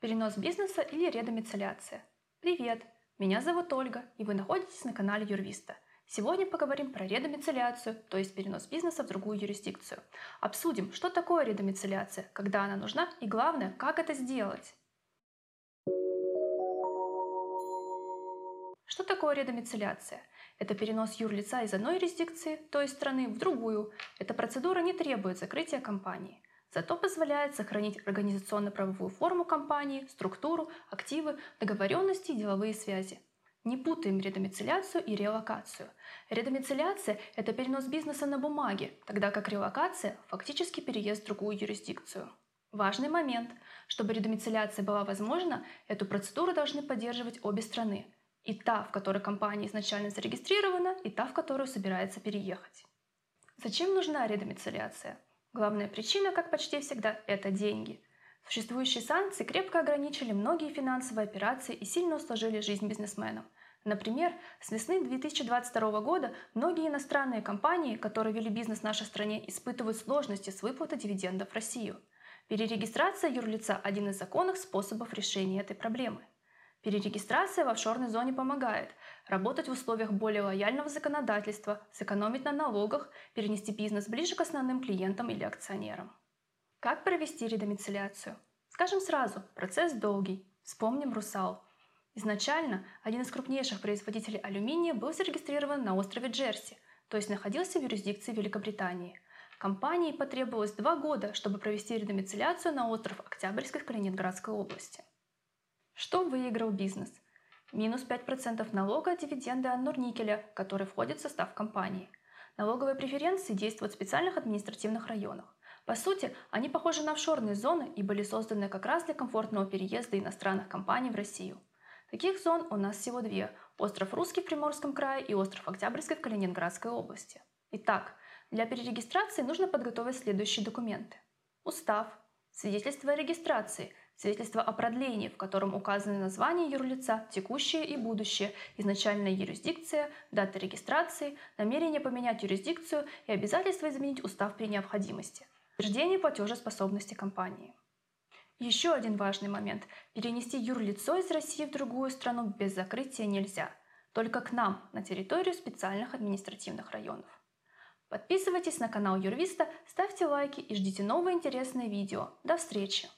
Перенос бизнеса или редомицеляция. Привет! Меня зовут Ольга, и вы находитесь на канале Юрвиста. Сегодня поговорим про редомицеляцию, то есть перенос бизнеса в другую юрисдикцию. Обсудим, что такое редомицеляция, когда она нужна и главное, как это сделать. Что такое редомицеляция? Это перенос юрлица из одной юрисдикции, то есть страны, в другую. Эта процедура не требует закрытия компании зато позволяет сохранить организационно-правовую форму компании, структуру, активы, договоренности и деловые связи. Не путаем редомицеляцию и релокацию. Редомицеляция – это перенос бизнеса на бумаге, тогда как релокация – фактически переезд в другую юрисдикцию. Важный момент. Чтобы редомицеляция была возможна, эту процедуру должны поддерживать обе страны. И та, в которой компания изначально зарегистрирована, и та, в которую собирается переехать. Зачем нужна редомицеляция? Главная причина, как почти всегда, это деньги. Существующие санкции крепко ограничили многие финансовые операции и сильно усложили жизнь бизнесменам. Например, с весны 2022 года многие иностранные компании, которые вели бизнес в нашей стране, испытывают сложности с выплатой дивидендов в Россию. Перерегистрация юрлица – один из законных способов решения этой проблемы. Перерегистрация в офшорной зоне помогает работать в условиях более лояльного законодательства, сэкономить на налогах, перенести бизнес ближе к основным клиентам или акционерам. Как провести редомицеляцию? Скажем сразу, процесс долгий. Вспомним «Русал». Изначально один из крупнейших производителей алюминия был зарегистрирован на острове Джерси, то есть находился в юрисдикции Великобритании. Компании потребовалось два года, чтобы провести редомицеляцию на остров Октябрьской в Калининградской области. Что выиграл бизнес? Минус 5% налога от дивиденды от Норникеля, который входит в состав компании. Налоговые преференции действуют в специальных административных районах. По сути, они похожи на офшорные зоны и были созданы как раз для комфортного переезда иностранных компаний в Россию. Таких зон у нас всего две – остров Русский в Приморском крае и остров Октябрьский в Калининградской области. Итак, для перерегистрации нужно подготовить следующие документы. Устав, свидетельство о регистрации – свидетельство о продлении, в котором указаны название юрлица, текущее и будущее, изначальная юрисдикция, дата регистрации, намерение поменять юрисдикцию и обязательство изменить устав при необходимости, утверждение платежеспособности компании. Еще один важный момент. Перенести юрлицо из России в другую страну без закрытия нельзя. Только к нам, на территорию специальных административных районов. Подписывайтесь на канал Юрвиста, ставьте лайки и ждите новые интересные видео. До встречи!